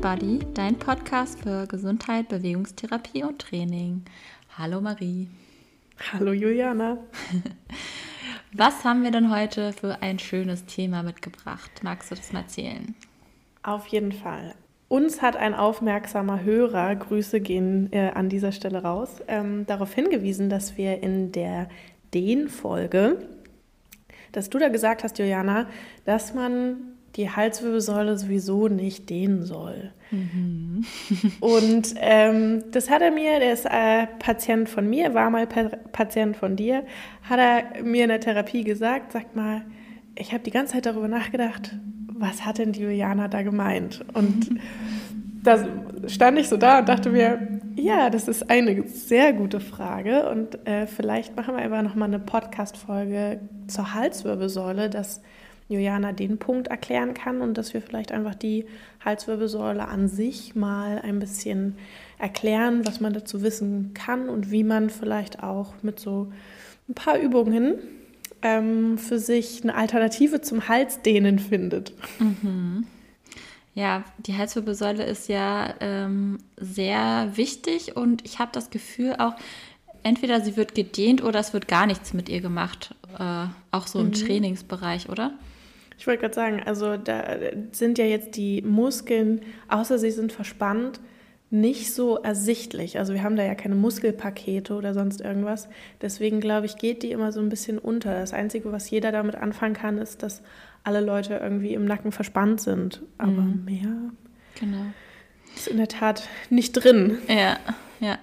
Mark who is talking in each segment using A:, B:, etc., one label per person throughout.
A: Body, dein Podcast für Gesundheit, Bewegungstherapie und Training. Hallo Marie.
B: Hallo Juliana.
A: Was haben wir denn heute für ein schönes Thema mitgebracht? Magst du das mal erzählen?
B: Auf jeden Fall. Uns hat ein aufmerksamer Hörer, Grüße gehen äh, an dieser Stelle raus, ähm, darauf hingewiesen, dass wir in der Den-Folge, dass du da gesagt hast, Juliana, dass man die Halswirbelsäule sowieso nicht dehnen soll. Mhm. Und ähm, das hat er mir, der ist äh, Patient von mir, war mal pa Patient von dir, hat er mir in der Therapie gesagt, sag mal, ich habe die ganze Zeit darüber nachgedacht, was hat denn die Juliana da gemeint? Und da stand ich so da und dachte mir, ja, das ist eine sehr gute Frage und äh, vielleicht machen wir einfach nochmal eine Podcast-Folge zur Halswirbelsäule, dass Juliana den Punkt erklären kann und dass wir vielleicht einfach die Halswirbelsäule an sich mal ein bisschen erklären, was man dazu wissen kann und wie man vielleicht auch mit so ein paar Übungen ähm, für sich eine Alternative zum Halsdehnen findet.
A: Mhm. Ja, die Halswirbelsäule ist ja ähm, sehr wichtig und ich habe das Gefühl auch, entweder sie wird gedehnt oder es wird gar nichts mit ihr gemacht, äh, auch so im mhm. Trainingsbereich, oder?
B: Ich wollte gerade sagen, also da sind ja jetzt die Muskeln, außer sie sind verspannt, nicht so ersichtlich. Also wir haben da ja keine Muskelpakete oder sonst irgendwas. Deswegen glaube ich, geht die immer so ein bisschen unter. Das Einzige, was jeder damit anfangen kann, ist, dass alle Leute irgendwie im Nacken verspannt sind. Aber mhm. mehr genau. ist in der Tat nicht drin.
A: Ja, ja.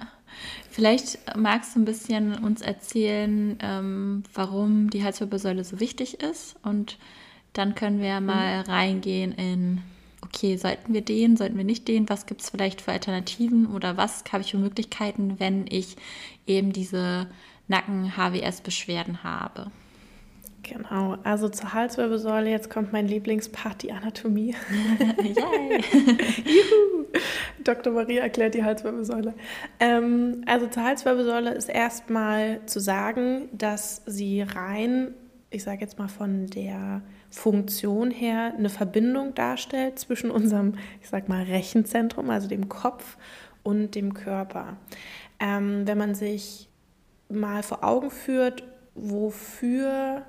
A: Vielleicht magst du ein bisschen uns erzählen, ähm, warum die Halswirbelsäule so wichtig ist und dann können wir mhm. mal mhm. reingehen in, okay, sollten wir den, sollten wir nicht den, was gibt es vielleicht für Alternativen oder was habe ich für Möglichkeiten, wenn ich eben diese Nacken-HWS-Beschwerden habe.
B: Genau, also zur Halswirbelsäule, jetzt kommt mein Lieblingspart, die Anatomie. Yay! Juhu! Dr. Maria erklärt die Halswirbelsäule. Ähm, also zur Halswirbelsäule ist erstmal zu sagen, dass sie rein, ich sage jetzt mal von der Funktion her eine Verbindung darstellt zwischen unserem, ich sag mal, Rechenzentrum, also dem Kopf und dem Körper. Ähm, wenn man sich mal vor Augen führt, wofür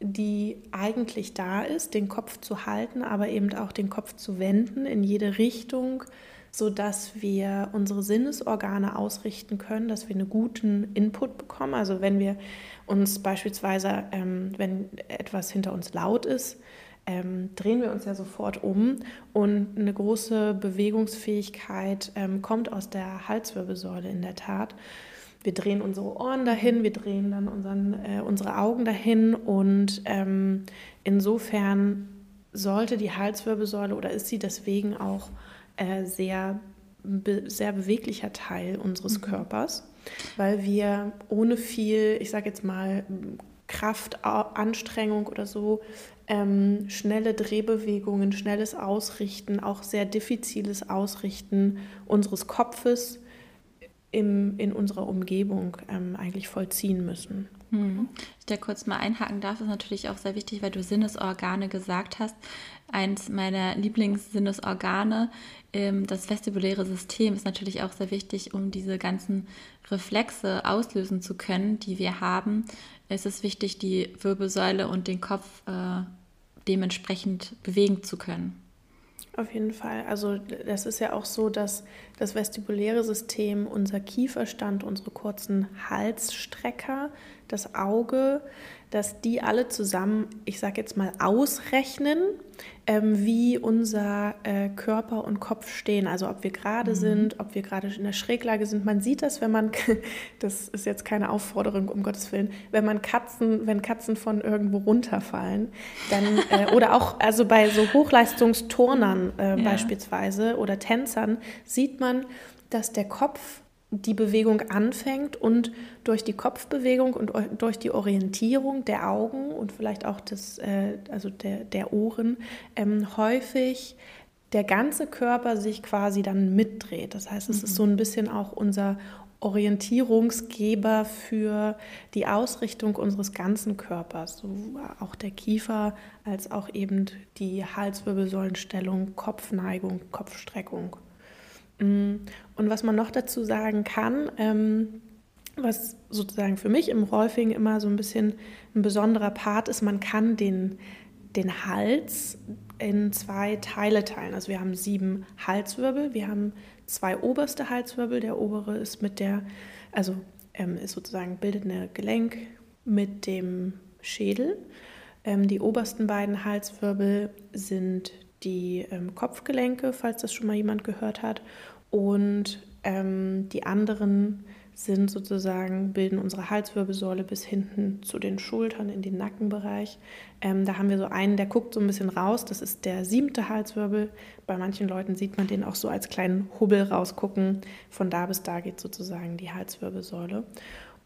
B: die eigentlich da ist, den Kopf zu halten, aber eben auch den Kopf zu wenden in jede Richtung, sodass wir unsere Sinnesorgane ausrichten können, dass wir einen guten Input bekommen. Also wenn wir uns beispielsweise, ähm, wenn etwas hinter uns laut ist, ähm, drehen wir uns ja sofort um und eine große Bewegungsfähigkeit ähm, kommt aus der Halswirbelsäule in der Tat. Wir drehen unsere Ohren dahin, wir drehen dann unseren, äh, unsere Augen dahin und ähm, insofern sollte die Halswirbelsäule oder ist sie deswegen auch äh, sehr, be sehr beweglicher Teil unseres mhm. Körpers weil wir ohne viel, ich sage jetzt mal, Kraft, Anstrengung oder so, ähm, schnelle Drehbewegungen, schnelles Ausrichten, auch sehr diffiziles Ausrichten unseres Kopfes im, in unserer Umgebung ähm, eigentlich vollziehen müssen.
A: Hm. Ich da kurz mal einhaken darf, ist natürlich auch sehr wichtig, weil du Sinnesorgane gesagt hast. Eins meiner Lieblingssinnesorgane, ähm, das vestibuläre System, ist natürlich auch sehr wichtig, um diese ganzen Reflexe auslösen zu können, die wir haben. Es ist wichtig, die Wirbelsäule und den Kopf äh, dementsprechend bewegen zu können.
B: Auf jeden Fall. Also das ist ja auch so, dass das vestibuläre System, unser Kieferstand, unsere kurzen Halsstrecker, das Auge, dass die alle zusammen, ich sage jetzt mal, ausrechnen, ähm, wie unser äh, Körper und Kopf stehen. Also ob wir gerade mhm. sind, ob wir gerade in der Schräglage sind. Man sieht das, wenn man, das ist jetzt keine Aufforderung, um Gottes Willen, wenn man Katzen, wenn Katzen von irgendwo runterfallen, dann, äh, oder auch also bei so Hochleistungsturnern äh, ja. beispielsweise oder Tänzern, sieht man, dass der Kopf die Bewegung anfängt und durch die Kopfbewegung und durch die Orientierung der Augen und vielleicht auch des, äh, also der, der Ohren ähm, häufig der ganze Körper sich quasi dann mitdreht. Das heißt, es mhm. ist so ein bisschen auch unser Orientierungsgeber für die Ausrichtung unseres ganzen Körpers, so auch der Kiefer als auch eben die Halswirbelsäulenstellung, Kopfneigung, Kopfstreckung. Mm, und was man noch dazu sagen kann, ähm, was sozusagen für mich im Rolfing immer so ein bisschen ein besonderer Part ist, man kann den, den Hals in zwei Teile teilen. Also wir haben sieben Halswirbel, wir haben zwei oberste Halswirbel. Der obere ist mit der, also ähm, ist sozusagen bildet eine Gelenk mit dem Schädel. Ähm, die obersten beiden Halswirbel sind die ähm, Kopfgelenke, falls das schon mal jemand gehört hat. Und ähm, die anderen sind sozusagen, bilden unsere Halswirbelsäule bis hinten zu den Schultern in den Nackenbereich. Ähm, da haben wir so einen, der guckt so ein bisschen raus. Das ist der siebte Halswirbel. Bei manchen Leuten sieht man den auch so als kleinen Hubbel rausgucken. Von da bis da geht sozusagen die Halswirbelsäule.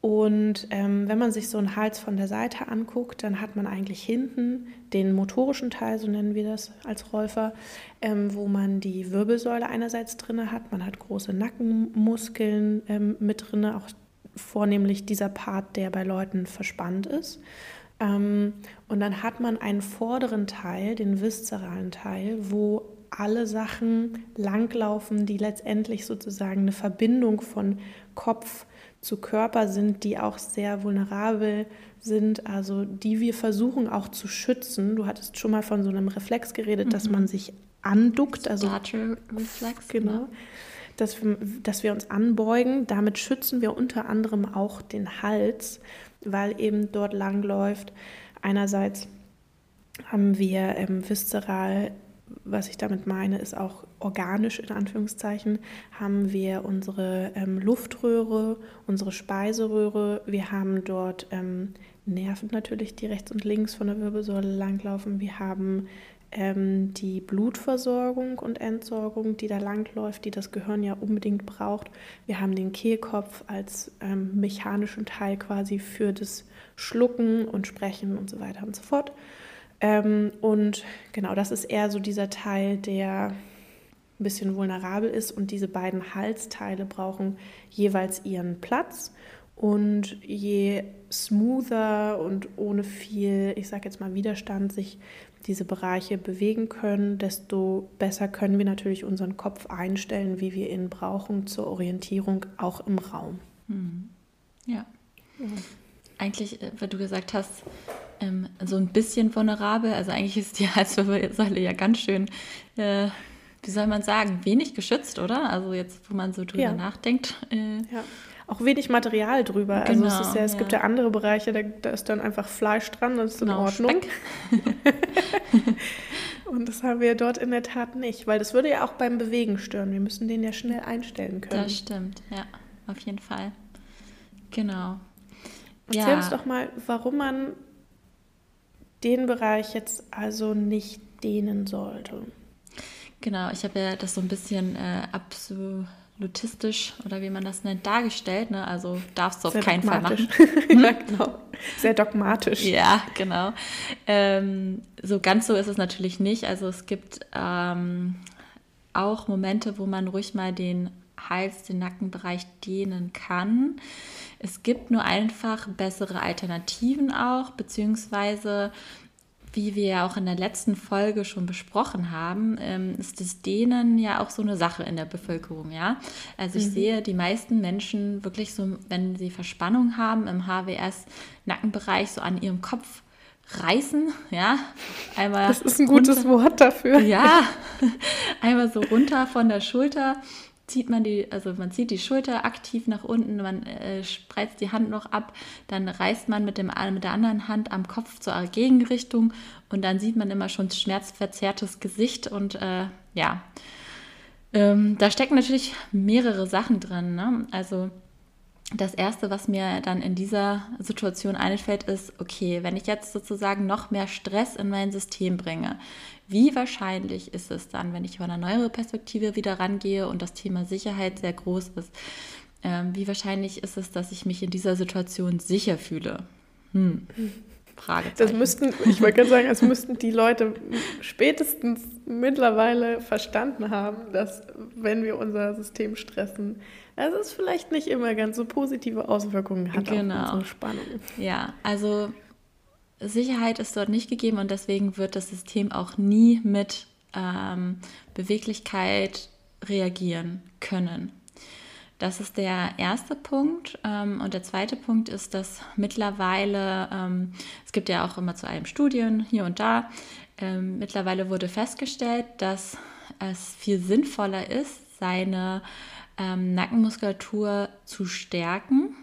B: Und ähm, wenn man sich so einen Hals von der Seite anguckt, dann hat man eigentlich hinten den motorischen Teil, so nennen wir das als Räufer, ähm, wo man die Wirbelsäule einerseits drin hat. Man hat große Nackenmuskeln ähm, mit drin, auch vornehmlich dieser Part, der bei Leuten verspannt ist. Ähm, und dann hat man einen vorderen Teil, den viszeralen Teil, wo alle Sachen langlaufen, die letztendlich sozusagen eine Verbindung von Kopf, zu Körper sind, die auch sehr vulnerabel sind, also die wir versuchen auch zu schützen. Du hattest schon mal von so einem Reflex geredet, mhm. dass man sich anduckt, also Reflex, genau. Ja. Dass wir, dass wir uns anbeugen. Damit schützen wir unter anderem auch den Hals, weil eben dort langläuft. Einerseits haben wir ähm, viszeral was ich damit meine, ist auch organisch in Anführungszeichen, haben wir unsere ähm, Luftröhre, unsere Speiseröhre, wir haben dort ähm, Nerven natürlich, die rechts und links von der Wirbelsäule langlaufen, wir haben ähm, die Blutversorgung und Entsorgung, die da langläuft, die das Gehirn ja unbedingt braucht. Wir haben den Kehlkopf als ähm, mechanischen Teil quasi für das Schlucken und Sprechen und so weiter und so fort. Ähm, und genau, das ist eher so dieser Teil, der ein bisschen vulnerabel ist und diese beiden Halsteile brauchen jeweils ihren Platz. Und je smoother und ohne viel, ich sage jetzt mal Widerstand, sich diese Bereiche bewegen können, desto besser können wir natürlich unseren Kopf einstellen, wie wir ihn brauchen zur Orientierung, auch im Raum.
A: Mhm. Ja. ja. Eigentlich, äh, weil du gesagt hast, ähm, so ein bisschen vulnerabel. Also eigentlich ist die Halswirbelsäule ja ganz schön, äh, wie soll man sagen, wenig geschützt, oder? Also jetzt, wo man so drüber ja. nachdenkt.
B: Äh, ja. Auch wenig Material drüber. Genau, also es, ist ja, es ja. gibt ja andere Bereiche, da, da, ist dann einfach Fleisch dran, das ist genau, in Ordnung. Und das haben wir dort in der Tat nicht, weil das würde ja auch beim Bewegen stören. Wir müssen den ja schnell einstellen können.
A: Das stimmt, ja, auf jeden Fall. Genau.
B: Erzähl ja. uns doch mal, warum man den Bereich jetzt also nicht dehnen sollte.
A: Genau, ich habe ja das so ein bisschen äh, absolutistisch oder wie man das nennt, dargestellt. Ne? Also darfst du auf Sehr keinen Fall machen.
B: ja, genau. Sehr dogmatisch.
A: Ja, genau. Ähm, so ganz so ist es natürlich nicht. Also es gibt ähm, auch Momente, wo man ruhig mal den Hals, den Nackenbereich dehnen kann. Es gibt nur einfach bessere Alternativen auch, beziehungsweise wie wir ja auch in der letzten Folge schon besprochen haben, ähm, ist das Dehnen ja auch so eine Sache in der Bevölkerung, ja. Also ich mhm. sehe die meisten Menschen wirklich so, wenn sie Verspannung haben im HWS-Nackenbereich, so an ihrem Kopf reißen, ja.
B: Einmal das ist ein gutes runter, Wort dafür.
A: Ja, einmal so runter von der Schulter zieht man die, also man zieht die Schulter aktiv nach unten, man äh, spreizt die Hand noch ab, dann reißt man mit, dem, mit der anderen Hand am Kopf zur Gegenrichtung und dann sieht man immer schon schmerzverzerrtes Gesicht und äh, ja, ähm, da stecken natürlich mehrere Sachen drin. Ne? Also das Erste, was mir dann in dieser Situation einfällt, ist, okay, wenn ich jetzt sozusagen noch mehr Stress in mein System bringe, wie wahrscheinlich ist es dann, wenn ich von einer neueren Perspektive wieder rangehe und das Thema Sicherheit sehr groß ist, ähm, wie wahrscheinlich ist es, dass ich mich in dieser Situation sicher fühle? Hm.
B: Das müssten, ich wollte gerade sagen, es müssten die Leute spätestens mittlerweile verstanden haben, dass wenn wir unser System stressen, dass es vielleicht nicht immer ganz so positive Auswirkungen hat genau. auf unsere Spannung.
A: Ja, also Sicherheit ist dort nicht gegeben und deswegen wird das System auch nie mit ähm, Beweglichkeit reagieren können. Das ist der erste Punkt. Ähm, und der zweite Punkt ist, dass mittlerweile, ähm, es gibt ja auch immer zu einem Studien hier und da, ähm, mittlerweile wurde festgestellt, dass es viel sinnvoller ist, seine Nackenmuskulatur zu stärken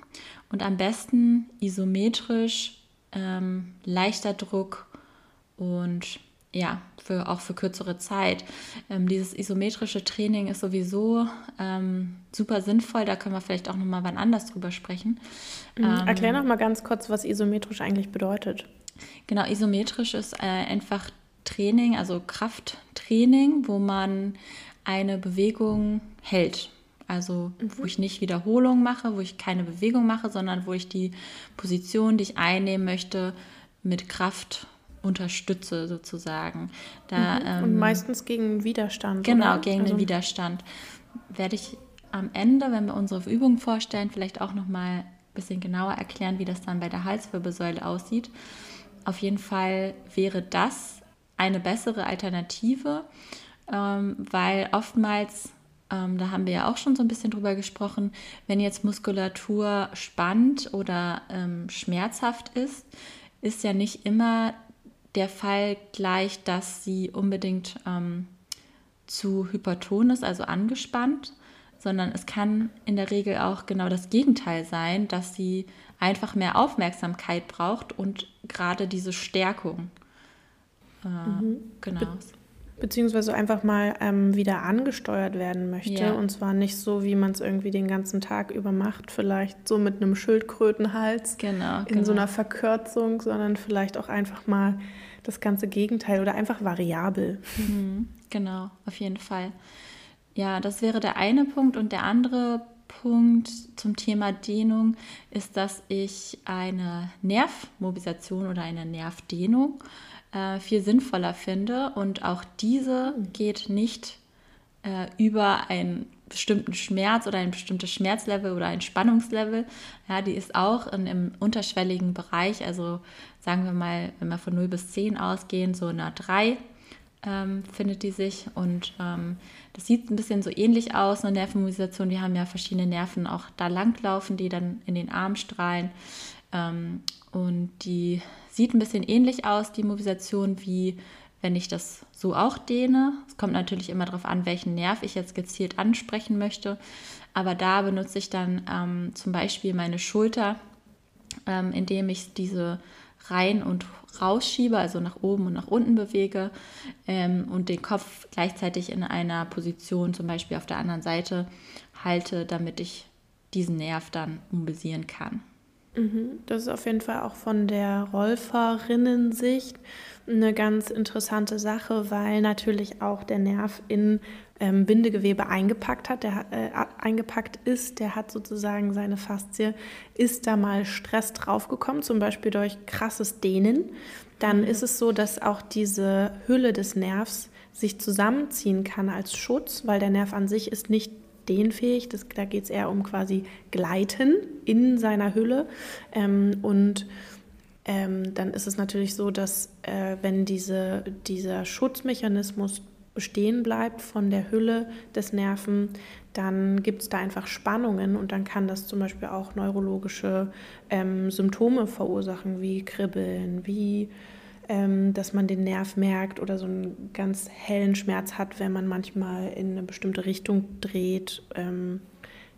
A: und am besten isometrisch, leichter Druck und ja, für, auch für kürzere Zeit. Ähm, dieses isometrische Training ist sowieso ähm, super sinnvoll. Da können wir vielleicht auch nochmal wann anders drüber sprechen.
B: Mhm. Ähm, Erklär noch mal ganz kurz, was isometrisch eigentlich bedeutet.
A: Genau, isometrisch ist äh, einfach Training, also Krafttraining, wo man eine Bewegung hält. Also mhm. wo ich nicht Wiederholung mache, wo ich keine Bewegung mache, sondern wo ich die Position, die ich einnehmen möchte, mit Kraft unterstütze sozusagen.
B: Da, mhm. Und ähm, meistens gegen Widerstand.
A: Genau, oder? gegen also. den Widerstand. Werde ich am Ende, wenn wir unsere Übung vorstellen, vielleicht auch noch mal ein bisschen genauer erklären, wie das dann bei der Halswirbelsäule aussieht. Auf jeden Fall wäre das eine bessere Alternative, ähm, weil oftmals, ähm, da haben wir ja auch schon so ein bisschen drüber gesprochen, wenn jetzt Muskulatur spannt oder ähm, schmerzhaft ist, ist ja nicht immer der Fall gleich, dass sie unbedingt ähm, zu hyperton ist, also angespannt, sondern es kann in der Regel auch genau das Gegenteil sein, dass sie einfach mehr Aufmerksamkeit braucht und gerade diese Stärkung.
B: Äh, mhm. Genau. Be beziehungsweise einfach mal ähm, wieder angesteuert werden möchte. Ja. Und zwar nicht so, wie man es irgendwie den ganzen Tag über macht, vielleicht so mit einem Schildkrötenhals
A: genau,
B: in
A: genau.
B: so einer Verkürzung, sondern vielleicht auch einfach mal das ganze Gegenteil oder einfach variabel.
A: Mhm, genau, auf jeden Fall. Ja, das wäre der eine Punkt. Und der andere Punkt zum Thema Dehnung ist, dass ich eine Nervmobilisation oder eine Nervdehnung äh, viel sinnvoller finde. Und auch diese geht nicht äh, über einen bestimmten Schmerz oder ein bestimmtes Schmerzlevel oder ein Spannungslevel. Ja, die ist auch in, im unterschwelligen Bereich, also sagen wir mal, wenn wir von 0 bis 10 ausgehen, so eine 3 ähm, findet die sich. Und ähm, das sieht ein bisschen so ähnlich aus, eine Nervenmobilisation. Wir haben ja verschiedene Nerven auch da langlaufen, die dann in den Arm strahlen. Ähm, und die sieht ein bisschen ähnlich aus, die Mobilisation, wie wenn ich das so auch dehne. Es kommt natürlich immer darauf an, welchen Nerv ich jetzt gezielt ansprechen möchte. Aber da benutze ich dann ähm, zum Beispiel meine Schulter, ähm, indem ich diese rein und rausschiebe, also nach oben und nach unten bewege ähm, und den Kopf gleichzeitig in einer Position, zum Beispiel auf der anderen Seite, halte, damit ich diesen Nerv dann mobilisieren kann.
B: Mhm. Das ist auf jeden Fall auch von der Rollfahrerinnensicht eine ganz interessante Sache, weil natürlich auch der Nerv in ähm, Bindegewebe eingepackt hat, der äh, eingepackt ist, der hat sozusagen seine Faszie, ist da mal Stress draufgekommen, zum Beispiel durch krasses Dehnen, dann mhm. ist es so, dass auch diese Hülle des Nervs sich zusammenziehen kann als Schutz, weil der Nerv an sich ist nicht dehnfähig, das, da geht es eher um quasi Gleiten in seiner Hülle. Ähm, und ähm, dann ist es natürlich so, dass äh, wenn diese, dieser Schutzmechanismus bestehen bleibt von der Hülle des Nerven, dann gibt es da einfach Spannungen und dann kann das zum Beispiel auch neurologische ähm, Symptome verursachen, wie Kribbeln, wie ähm, dass man den Nerv merkt oder so einen ganz hellen Schmerz hat, wenn man manchmal in eine bestimmte Richtung dreht. Ähm,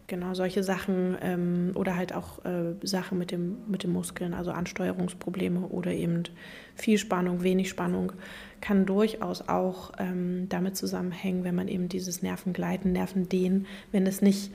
B: Genau, solche Sachen ähm, oder halt auch äh, Sachen mit dem, mit den Muskeln, also Ansteuerungsprobleme oder eben viel Spannung, wenig Spannung, kann durchaus auch ähm, damit zusammenhängen, wenn man eben dieses Nervengleiten, Nervendehnen, wenn es nicht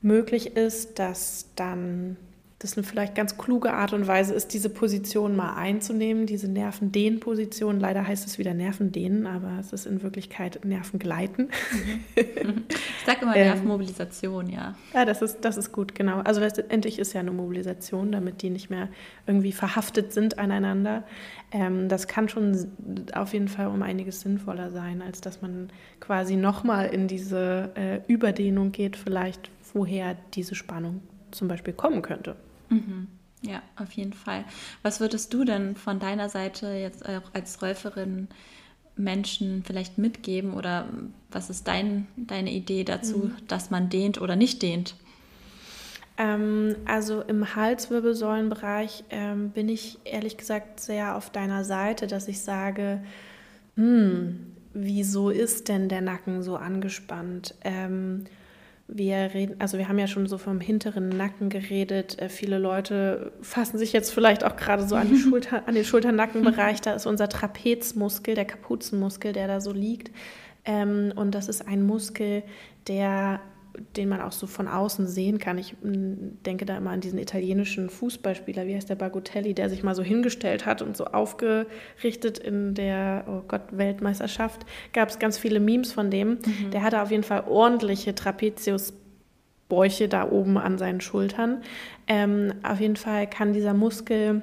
B: möglich ist, dass dann das eine vielleicht ganz kluge Art und Weise ist, diese Position mal einzunehmen, diese Nervendehnposition. Leider heißt es wieder Nervendehnen, aber es ist in Wirklichkeit Nervengleiten. Mhm.
A: Ich sage immer ähm, Nervenmobilisation, ja.
B: Ja, das ist, das ist gut, genau. Also letztendlich ist ja eine Mobilisation, damit die nicht mehr irgendwie verhaftet sind aneinander. Ähm, das kann schon auf jeden Fall um einiges sinnvoller sein, als dass man quasi nochmal in diese äh, Überdehnung geht, vielleicht woher diese Spannung zum Beispiel kommen könnte.
A: Mhm. Ja, auf jeden Fall. Was würdest du denn von deiner Seite jetzt auch als Räuferin Menschen vielleicht mitgeben oder was ist dein, deine Idee dazu, mhm. dass man dehnt oder nicht dehnt?
B: Ähm, also im Halswirbelsäulenbereich ähm, bin ich ehrlich gesagt sehr auf deiner Seite, dass ich sage, hm, wieso ist denn der Nacken so angespannt? Ähm, wir reden, also wir haben ja schon so vom hinteren Nacken geredet. Äh, viele Leute fassen sich jetzt vielleicht auch gerade so an, die Schulter, an den Schulternackenbereich. Da ist unser Trapezmuskel, der Kapuzenmuskel, der da so liegt. Ähm, und das ist ein Muskel, der den man auch so von außen sehen kann. Ich mm, denke da immer an diesen italienischen Fußballspieler, wie heißt der Bagotelli, der sich mal so hingestellt hat und so aufgerichtet in der, oh Gott, Weltmeisterschaft. Gab es ganz viele Memes von dem. Mhm. Der hatte auf jeden Fall ordentliche Trapeziusbäuche da oben an seinen Schultern. Ähm, auf jeden Fall kann dieser Muskel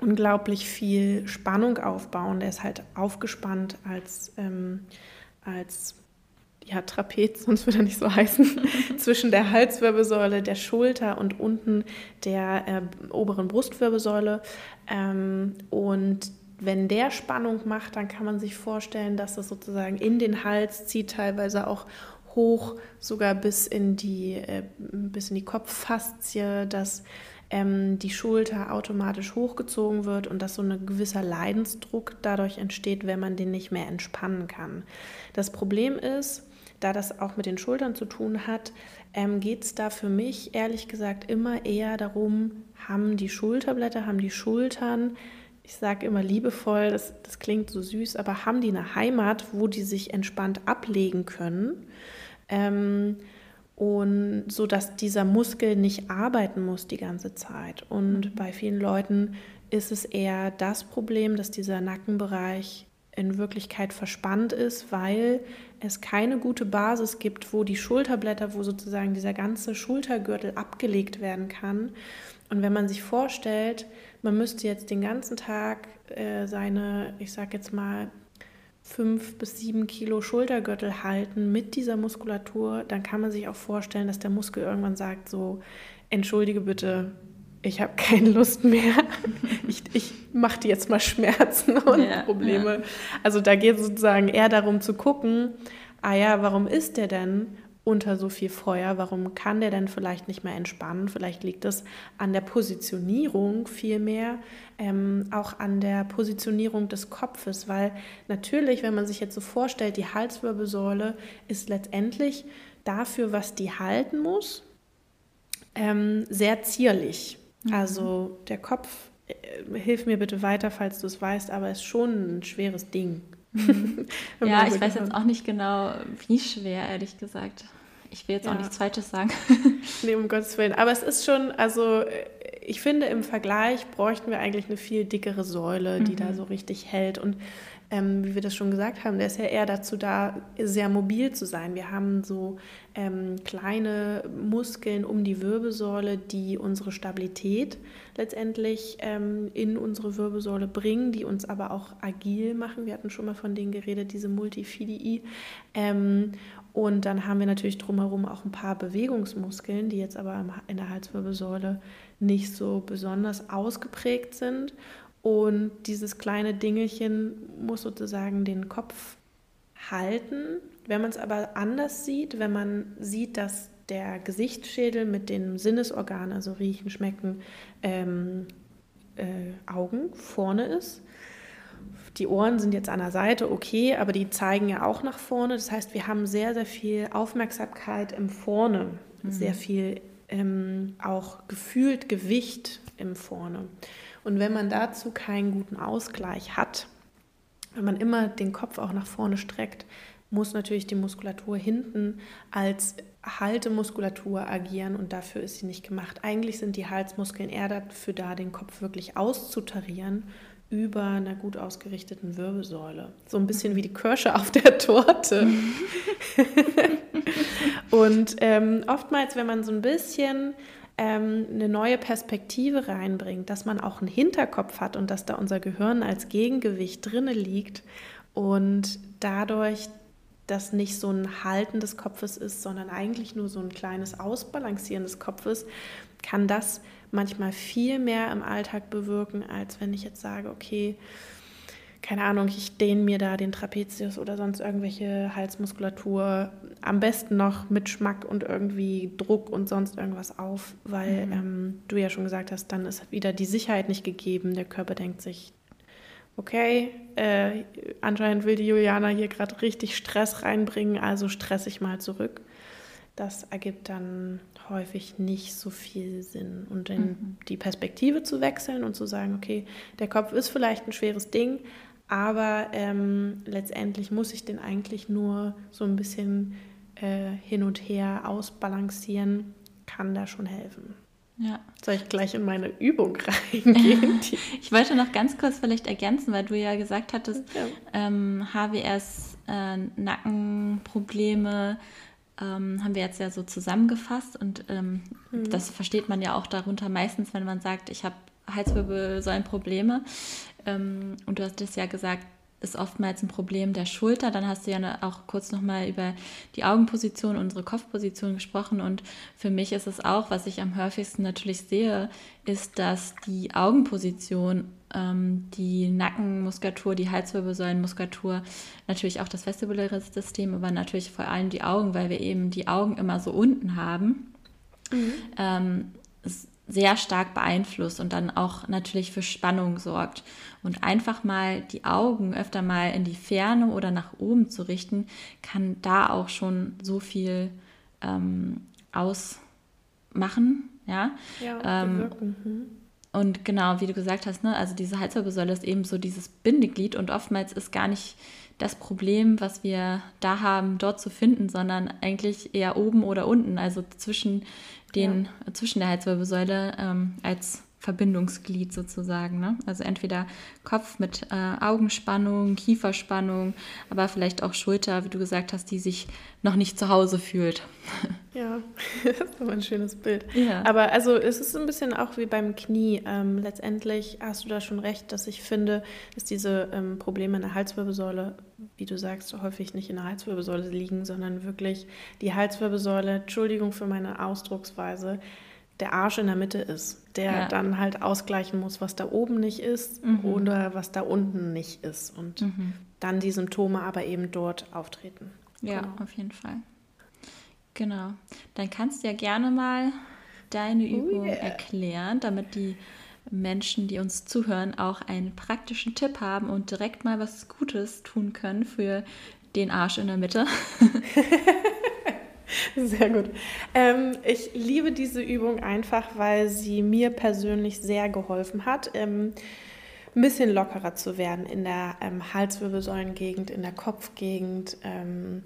B: unglaublich viel Spannung aufbauen. Der ist halt aufgespannt als, ähm, als ja, Trapez, sonst würde er nicht so heißen, zwischen der Halswirbelsäule, der Schulter und unten der äh, oberen Brustwirbelsäule. Ähm, und wenn der Spannung macht, dann kann man sich vorstellen, dass das sozusagen in den Hals zieht, teilweise auch hoch, sogar bis in die, äh, bis in die Kopffaszie, dass ähm, die Schulter automatisch hochgezogen wird und dass so ein gewisser Leidensdruck dadurch entsteht, wenn man den nicht mehr entspannen kann. Das Problem ist, da das auch mit den Schultern zu tun hat, ähm, geht es da für mich ehrlich gesagt immer eher darum, haben die Schulterblätter, haben die Schultern, ich sage immer liebevoll, das, das klingt so süß, aber haben die eine Heimat, wo die sich entspannt ablegen können? Ähm, und so dass dieser Muskel nicht arbeiten muss die ganze Zeit. Und mhm. bei vielen Leuten ist es eher das Problem, dass dieser Nackenbereich in Wirklichkeit verspannt ist, weil es keine gute Basis gibt, wo die Schulterblätter, wo sozusagen dieser ganze Schultergürtel abgelegt werden kann. Und wenn man sich vorstellt, man müsste jetzt den ganzen Tag äh, seine, ich sag jetzt mal, fünf bis sieben Kilo Schultergürtel halten mit dieser Muskulatur, dann kann man sich auch vorstellen, dass der Muskel irgendwann sagt, so, entschuldige bitte, ich habe keine Lust mehr. Ich, ich mache dir jetzt mal Schmerzen und ja, Probleme. Ja. Also da geht es sozusagen eher darum zu gucken, ah ja, warum ist der denn unter so viel Feuer? Warum kann der denn vielleicht nicht mehr entspannen? Vielleicht liegt es an der Positionierung vielmehr, ähm, auch an der Positionierung des Kopfes, weil natürlich, wenn man sich jetzt so vorstellt, die Halswirbelsäule ist letztendlich dafür, was die halten muss, ähm, sehr zierlich. Mhm. Also der Kopf, äh, hilf mir bitte weiter, falls du es weißt, aber ist schon ein schweres Ding.
A: Mhm. ja, ich weiß jetzt auch nicht genau, wie schwer, ehrlich gesagt. Ich will jetzt ja. auch nichts Falsches sagen.
B: nee, um Gottes Willen. Aber es ist schon, also äh, ich finde, im Vergleich bräuchten wir eigentlich eine viel dickere Säule, die mhm. da so richtig hält. Und ähm, wie wir das schon gesagt haben, der ist ja eher dazu da, sehr mobil zu sein. Wir haben so ähm, kleine Muskeln um die Wirbelsäule, die unsere Stabilität letztendlich ähm, in unsere Wirbelsäule bringen, die uns aber auch agil machen. Wir hatten schon mal von denen geredet, diese Multifidii. Ähm, und dann haben wir natürlich drumherum auch ein paar Bewegungsmuskeln, die jetzt aber in der Halswirbelsäule nicht so besonders ausgeprägt sind. Und dieses kleine Dingelchen muss sozusagen den Kopf halten. Wenn man es aber anders sieht, wenn man sieht, dass der Gesichtsschädel mit den Sinnesorganen, also riechen, schmecken, ähm, äh, Augen vorne ist. Die Ohren sind jetzt an der Seite, okay, aber die zeigen ja auch nach vorne. Das heißt, wir haben sehr, sehr viel Aufmerksamkeit im Vorne, mhm. sehr viel ähm, auch gefühlt Gewicht im Vorne. Und wenn man dazu keinen guten Ausgleich hat, wenn man immer den Kopf auch nach vorne streckt, muss natürlich die Muskulatur hinten als Haltemuskulatur agieren und dafür ist sie nicht gemacht. Eigentlich sind die Halsmuskeln eher dafür da, den Kopf wirklich auszutarieren über einer gut ausgerichteten Wirbelsäule. So ein bisschen wie die Kirsche auf der Torte. und ähm, oftmals, wenn man so ein bisschen ähm, eine neue Perspektive reinbringt, dass man auch einen Hinterkopf hat und dass da unser Gehirn als Gegengewicht drinne liegt und dadurch das nicht so ein Halten des Kopfes ist, sondern eigentlich nur so ein kleines Ausbalancieren des Kopfes, kann das manchmal viel mehr im Alltag bewirken, als wenn ich jetzt sage, okay, keine Ahnung, ich dehne mir da den Trapezius oder sonst irgendwelche Halsmuskulatur am besten noch mit Schmack und irgendwie Druck und sonst irgendwas auf, weil mhm. ähm, du ja schon gesagt hast, dann ist wieder die Sicherheit nicht gegeben. Der Körper denkt sich, okay, äh, anscheinend will die Juliana hier gerade richtig Stress reinbringen, also stress ich mal zurück. Das ergibt dann häufig nicht so viel Sinn. Und dann mhm. die Perspektive zu wechseln und zu sagen, okay, der Kopf ist vielleicht ein schweres Ding, aber ähm, letztendlich muss ich den eigentlich nur so ein bisschen äh, hin und her ausbalancieren, kann da schon helfen. Ja. Soll ich gleich in meine Übung reingehen?
A: ich wollte noch ganz kurz vielleicht ergänzen, weil du ja gesagt hattest, ja. ähm, HWS, äh, Nackenprobleme, ähm, haben wir jetzt ja so zusammengefasst und ähm, mhm. das versteht man ja auch darunter meistens, wenn man sagt, ich habe Halswirbelsäulenprobleme. Ähm, und du hast es ja gesagt, ist oftmals ein Problem der Schulter. Dann hast du ja auch kurz nochmal über die Augenposition, unsere Kopfposition gesprochen. Und für mich ist es auch, was ich am häufigsten natürlich sehe, ist, dass die Augenposition, ähm, die Nackenmuskulatur, die Halswirbelsäulenmuskulatur, natürlich auch das vestibuläre System, aber natürlich vor allem die Augen, weil wir eben die Augen immer so unten haben. Mhm. Ähm, sehr stark beeinflusst und dann auch natürlich für Spannung sorgt. Und einfach mal die Augen öfter mal in die Ferne oder nach oben zu richten, kann da auch schon so viel ähm, ausmachen. Ja, ja ähm, mhm. Und genau, wie du gesagt hast, ne, also diese Halswirbelsäule ist eben so dieses Bindeglied und oftmals ist gar nicht das Problem, was wir da haben, dort zu finden, sondern eigentlich eher oben oder unten, also zwischen den ja. zwischen der Halswirbelsäule ähm, als Verbindungsglied sozusagen. Ne? Also entweder Kopf mit äh, Augenspannung, Kieferspannung, aber vielleicht auch Schulter, wie du gesagt hast, die sich noch nicht zu Hause fühlt.
B: Ja, das ist aber ein schönes Bild. Ja. Aber also es ist ein bisschen auch wie beim Knie. Ähm, letztendlich hast du da schon recht, dass ich finde, dass diese ähm, Probleme in der Halswirbelsäule, wie du sagst, häufig nicht in der Halswirbelsäule liegen, sondern wirklich die Halswirbelsäule, Entschuldigung für meine Ausdrucksweise, der Arsch in der Mitte ist, der ja. dann halt ausgleichen muss, was da oben nicht ist mhm. oder was da unten nicht ist. Und mhm. dann die Symptome aber eben dort auftreten.
A: Ja, genau. auf jeden Fall. Genau. Dann kannst du ja gerne mal deine oh Übung oh yeah. erklären, damit die Menschen, die uns zuhören, auch einen praktischen Tipp haben und direkt mal was Gutes tun können für den Arsch in der Mitte.
B: Sehr gut. Ähm, ich liebe diese Übung einfach, weil sie mir persönlich sehr geholfen hat, ähm, ein bisschen lockerer zu werden in der ähm, Halswirbelsäulengegend, in der Kopfgegend. Ähm,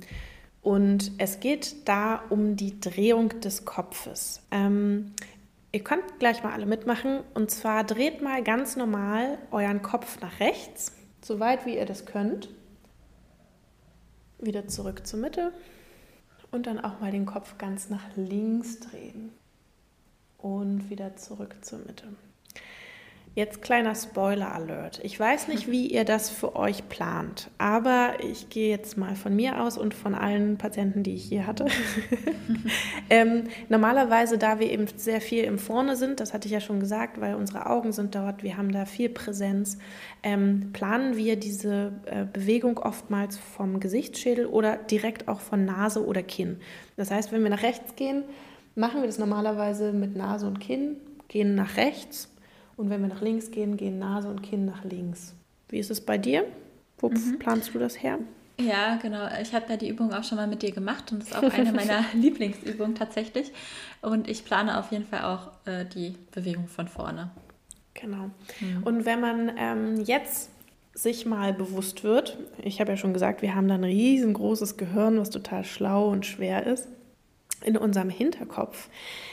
B: und es geht da um die Drehung des Kopfes. Ähm, ihr könnt gleich mal alle mitmachen. Und zwar dreht mal ganz normal euren Kopf nach rechts, so weit wie ihr das könnt. Wieder zurück zur Mitte. Und dann auch mal den Kopf ganz nach links drehen. Und wieder zurück zur Mitte. Jetzt kleiner Spoiler-Alert. Ich weiß nicht, wie ihr das für euch plant, aber ich gehe jetzt mal von mir aus und von allen Patienten, die ich hier hatte. ähm, normalerweise, da wir eben sehr viel im Vorne sind, das hatte ich ja schon gesagt, weil unsere Augen sind dort, wir haben da viel Präsenz, ähm, planen wir diese äh, Bewegung oftmals vom Gesichtsschädel oder direkt auch von Nase oder Kinn. Das heißt, wenn wir nach rechts gehen, machen wir das normalerweise mit Nase und Kinn, gehen nach rechts und wenn wir nach links gehen, gehen Nase und Kinn nach links. Wie ist es bei dir? Wo mhm. planst du das her?
A: Ja, genau. Ich habe ja die Übung auch schon mal mit dir gemacht und das ist auch eine meiner Lieblingsübungen tatsächlich. Und ich plane auf jeden Fall auch äh, die Bewegung von vorne.
B: Genau. Mhm. Und wenn man ähm, jetzt sich mal bewusst wird, ich habe ja schon gesagt, wir haben da ein riesengroßes Gehirn, was total schlau und schwer ist. In unserem Hinterkopf,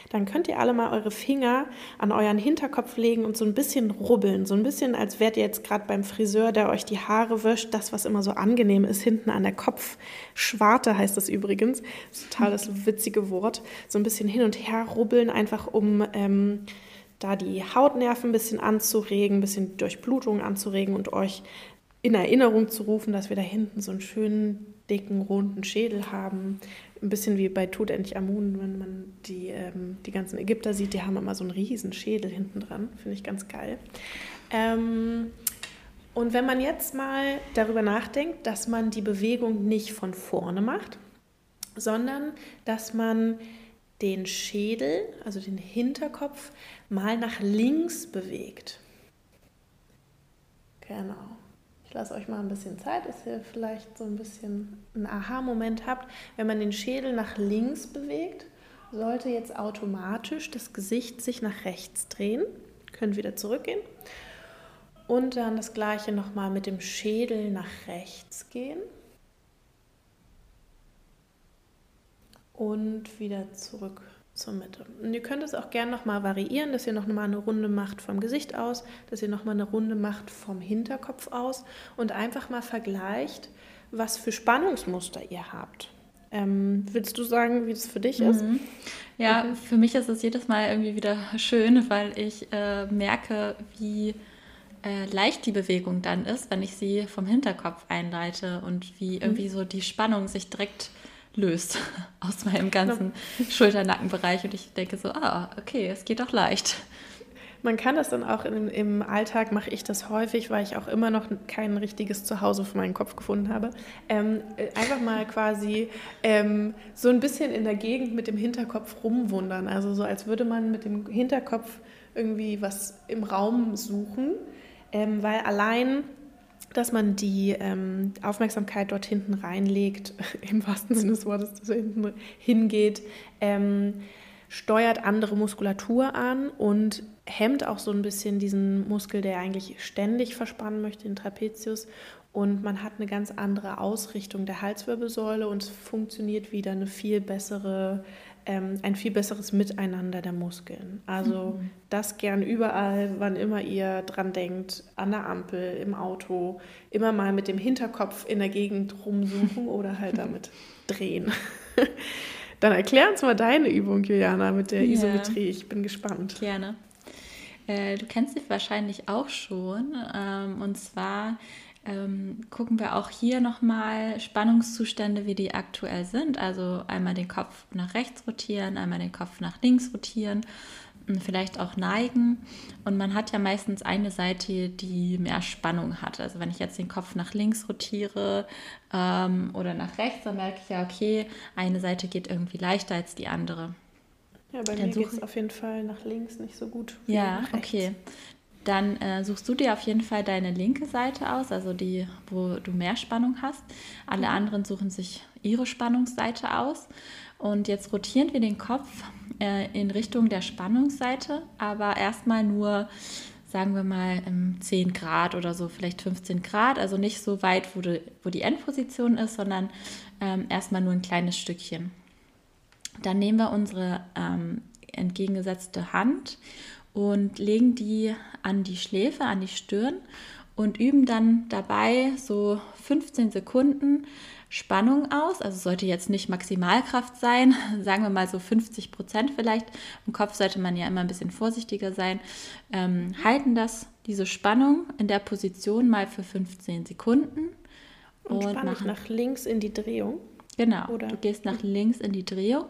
B: dann könnt ihr alle mal eure Finger an euren Hinterkopf legen und so ein bisschen rubbeln. So ein bisschen, als wärt ihr jetzt gerade beim Friseur, der euch die Haare wäscht. Das, was immer so angenehm ist, hinten an der Kopfschwarte heißt das übrigens. Das ist total das witzige Wort. So ein bisschen hin und her rubbeln, einfach um ähm, da die Hautnerven ein bisschen anzuregen, ein bisschen Durchblutung anzuregen und euch in Erinnerung zu rufen, dass wir da hinten so einen schönen, dicken, runden Schädel haben. Ein bisschen wie bei Tutanchamun, wenn man die, ähm, die ganzen Ägypter sieht, die haben immer so einen riesen Schädel hinten dran. Finde ich ganz geil. Ähm, und wenn man jetzt mal darüber nachdenkt, dass man die Bewegung nicht von vorne macht, sondern dass man den Schädel, also den Hinterkopf, mal nach links bewegt. Genau. Ich lasse euch mal ein bisschen Zeit, dass ihr vielleicht so ein bisschen einen Aha-Moment habt. Wenn man den Schädel nach links bewegt, sollte jetzt automatisch das Gesicht sich nach rechts drehen. Könnt wieder zurückgehen. Und dann das gleiche nochmal mit dem Schädel nach rechts gehen. Und wieder zurück zur Mitte. Und ihr könnt es auch gerne nochmal variieren, dass ihr noch mal eine Runde macht vom Gesicht aus, dass ihr nochmal eine Runde macht vom Hinterkopf aus und einfach mal vergleicht, was für Spannungsmuster ihr habt. Ähm, willst du sagen, wie das für dich ist? Mhm.
A: Ja, mhm. für mich ist es jedes Mal irgendwie wieder schön, weil ich äh, merke, wie äh, leicht die Bewegung dann ist, wenn ich sie vom Hinterkopf einleite und wie mhm. irgendwie so die Spannung sich direkt löst aus meinem ganzen ja. Schulternackenbereich und ich denke so, ah, okay, es geht doch leicht.
B: Man kann das dann auch im, im Alltag, mache ich das häufig, weil ich auch immer noch kein richtiges Zuhause für meinen Kopf gefunden habe. Ähm, äh, einfach mal quasi ähm, so ein bisschen in der Gegend mit dem Hinterkopf rumwundern. Also so, als würde man mit dem Hinterkopf irgendwie was im Raum suchen. Ähm, weil allein dass man die ähm, Aufmerksamkeit dort hinten reinlegt, im wahrsten Sinne des Wortes, dass er hinten hingeht, ähm, steuert andere Muskulatur an und hemmt auch so ein bisschen diesen Muskel, der eigentlich ständig verspannen möchte, den Trapezius. Und man hat eine ganz andere Ausrichtung der Halswirbelsäule und es funktioniert wieder eine viel bessere ähm, ein viel besseres Miteinander der Muskeln. Also mhm. das gern überall, wann immer ihr dran denkt, an der Ampel, im Auto, immer mal mit dem Hinterkopf in der Gegend rumsuchen oder halt damit drehen. Dann erklär uns mal deine Übung, Juliana, mit der ja. Isometrie. Ich bin gespannt.
A: Gerne. Äh, du kennst sie wahrscheinlich auch schon. Ähm, und zwar ähm, gucken wir auch hier nochmal Spannungszustände, wie die aktuell sind. Also einmal den Kopf nach rechts rotieren, einmal den Kopf nach links rotieren, vielleicht auch neigen. Und man hat ja meistens eine Seite, die mehr Spannung hat. Also wenn ich jetzt den Kopf nach links rotiere ähm, oder nach rechts, dann merke ich ja, okay, eine Seite geht irgendwie leichter als die andere.
B: Ja, bei dann mir geht es auf jeden Fall nach links nicht so gut.
A: Ja, okay dann äh, suchst du dir auf jeden Fall deine linke Seite aus, also die, wo du mehr Spannung hast. Alle mhm. anderen suchen sich ihre Spannungsseite aus. Und jetzt rotieren wir den Kopf äh, in Richtung der Spannungsseite, aber erstmal nur, sagen wir mal, 10 Grad oder so, vielleicht 15 Grad. Also nicht so weit, wo, du, wo die Endposition ist, sondern ähm, erstmal nur ein kleines Stückchen. Dann nehmen wir unsere ähm, entgegengesetzte Hand und legen die an die Schläfe, an die Stirn und üben dann dabei so 15 Sekunden Spannung aus. Also sollte jetzt nicht Maximalkraft sein, sagen wir mal so 50 Prozent vielleicht. Im Kopf sollte man ja immer ein bisschen vorsichtiger sein. Ähm, halten das, diese Spannung in der Position mal für 15 Sekunden.
B: Und, und machen nach links in die Drehung.
A: Genau, Oder? du gehst nach links in die Drehung,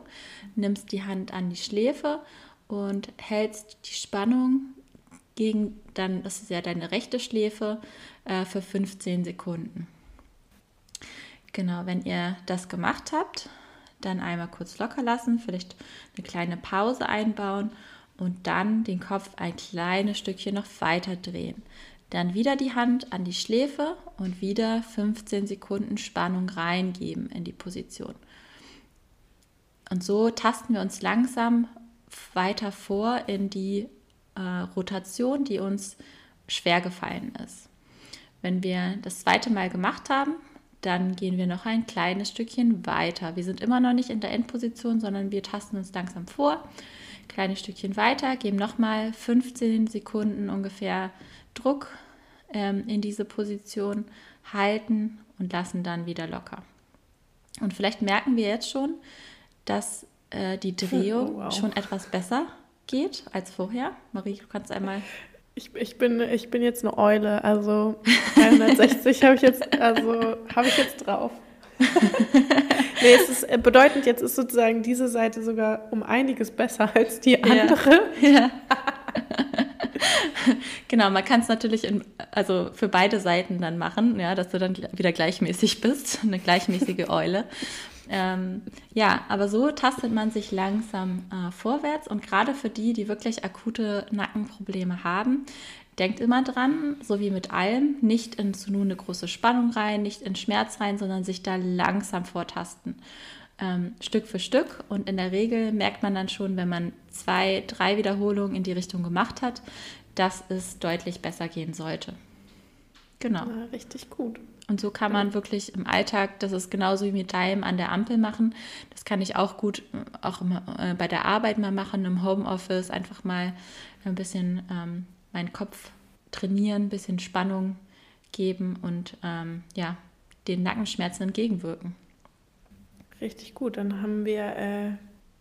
A: nimmst die Hand an die Schläfe und hältst die Spannung gegen dann, das ist ja deine rechte Schläfe, äh, für 15 Sekunden. Genau, wenn ihr das gemacht habt, dann einmal kurz locker lassen, vielleicht eine kleine Pause einbauen und dann den Kopf ein kleines Stückchen noch weiter drehen. Dann wieder die Hand an die Schläfe und wieder 15 Sekunden Spannung reingeben in die Position. Und so tasten wir uns langsam weiter vor in die äh, Rotation, die uns schwer gefallen ist. Wenn wir das zweite Mal gemacht haben, dann gehen wir noch ein kleines Stückchen weiter. Wir sind immer noch nicht in der Endposition, sondern wir tasten uns langsam vor. Kleines Stückchen weiter, geben nochmal 15 Sekunden ungefähr Druck ähm, in diese Position, halten und lassen dann wieder locker. Und vielleicht merken wir jetzt schon, dass äh, die Drehung oh, wow. schon etwas besser geht als vorher. Marie, du kannst einmal
B: ich, ich, bin, ich bin jetzt eine Eule, also 360 habe ich jetzt, also habe ich jetzt drauf. nee, es ist äh, bedeutend, jetzt ist sozusagen diese Seite sogar um einiges besser als die andere. Ja. ja.
A: genau, man kann es natürlich in, also für beide Seiten dann machen, ja, dass du dann wieder gleichmäßig bist, eine gleichmäßige Eule. Ähm, ja, aber so tastet man sich langsam äh, vorwärts und gerade für die, die wirklich akute Nackenprobleme haben, denkt immer dran, so wie mit allem, nicht in zu nun eine große Spannung rein, nicht in Schmerz rein, sondern sich da langsam vortasten. Ähm, Stück für Stück und in der Regel merkt man dann schon, wenn man zwei, drei Wiederholungen in die Richtung gemacht hat, dass es deutlich besser gehen sollte.
B: Genau. Ja, richtig gut.
A: Und so kann man wirklich im Alltag, das ist genauso wie mit Daim an der Ampel machen. Das kann ich auch gut äh, auch äh, bei der Arbeit mal machen, im Homeoffice einfach mal ein bisschen ähm, meinen Kopf trainieren, ein bisschen Spannung geben und ähm, ja, den Nackenschmerzen entgegenwirken.
B: Richtig gut. Dann haben wir äh,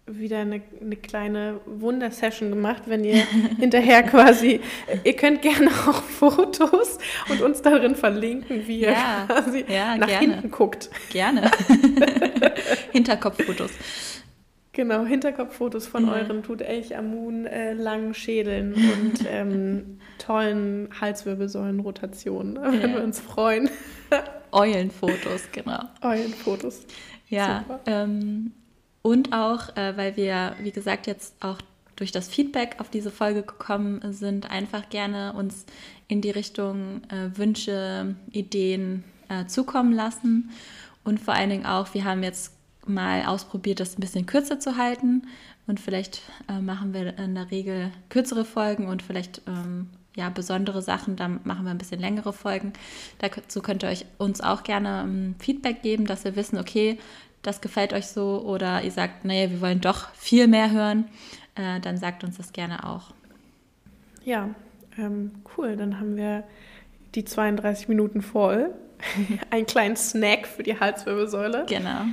B: wieder eine, eine kleine Wundersession gemacht, wenn ihr hinterher quasi, ihr könnt gerne auch Fotos und uns darin verlinken, wie ihr ja, quasi ja, nach gerne. hinten guckt.
A: Gerne. Hinterkopffotos.
B: Genau, Hinterkopffotos von ja. euren Tutanchamun äh, langen Schädeln und ähm, tollen Halswirbelsäulenrotationen. Da würden wir uns freuen.
A: Eulenfotos, genau.
B: Eulenfotos.
A: Ja, ähm, und auch, äh, weil wir, wie gesagt, jetzt auch durch das Feedback auf diese Folge gekommen sind, einfach gerne uns in die Richtung äh, Wünsche, Ideen äh, zukommen lassen. Und vor allen Dingen auch, wir haben jetzt mal ausprobiert, das ein bisschen kürzer zu halten. Und vielleicht äh, machen wir in der Regel kürzere Folgen und vielleicht ähm, ja, besondere Sachen, dann machen wir ein bisschen längere Folgen. Dazu könnt ihr euch uns auch gerne ähm, Feedback geben, dass wir wissen, okay, das gefällt euch so oder ihr sagt, naja, wir wollen doch viel mehr hören, äh, dann sagt uns das gerne auch.
B: Ja, ähm, cool. Dann haben wir die 32 Minuten voll. Ein kleinen Snack für die Halswirbelsäule.
A: Genau.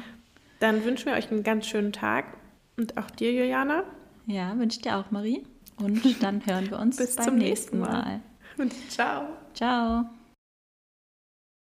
B: Dann wünschen wir euch einen ganz schönen Tag und auch dir, Juliana.
A: Ja, wünsche dir auch, Marie. Und dann hören wir uns
B: Bis
A: beim
B: nächsten Mal. Mal. Und ciao.
A: Ciao.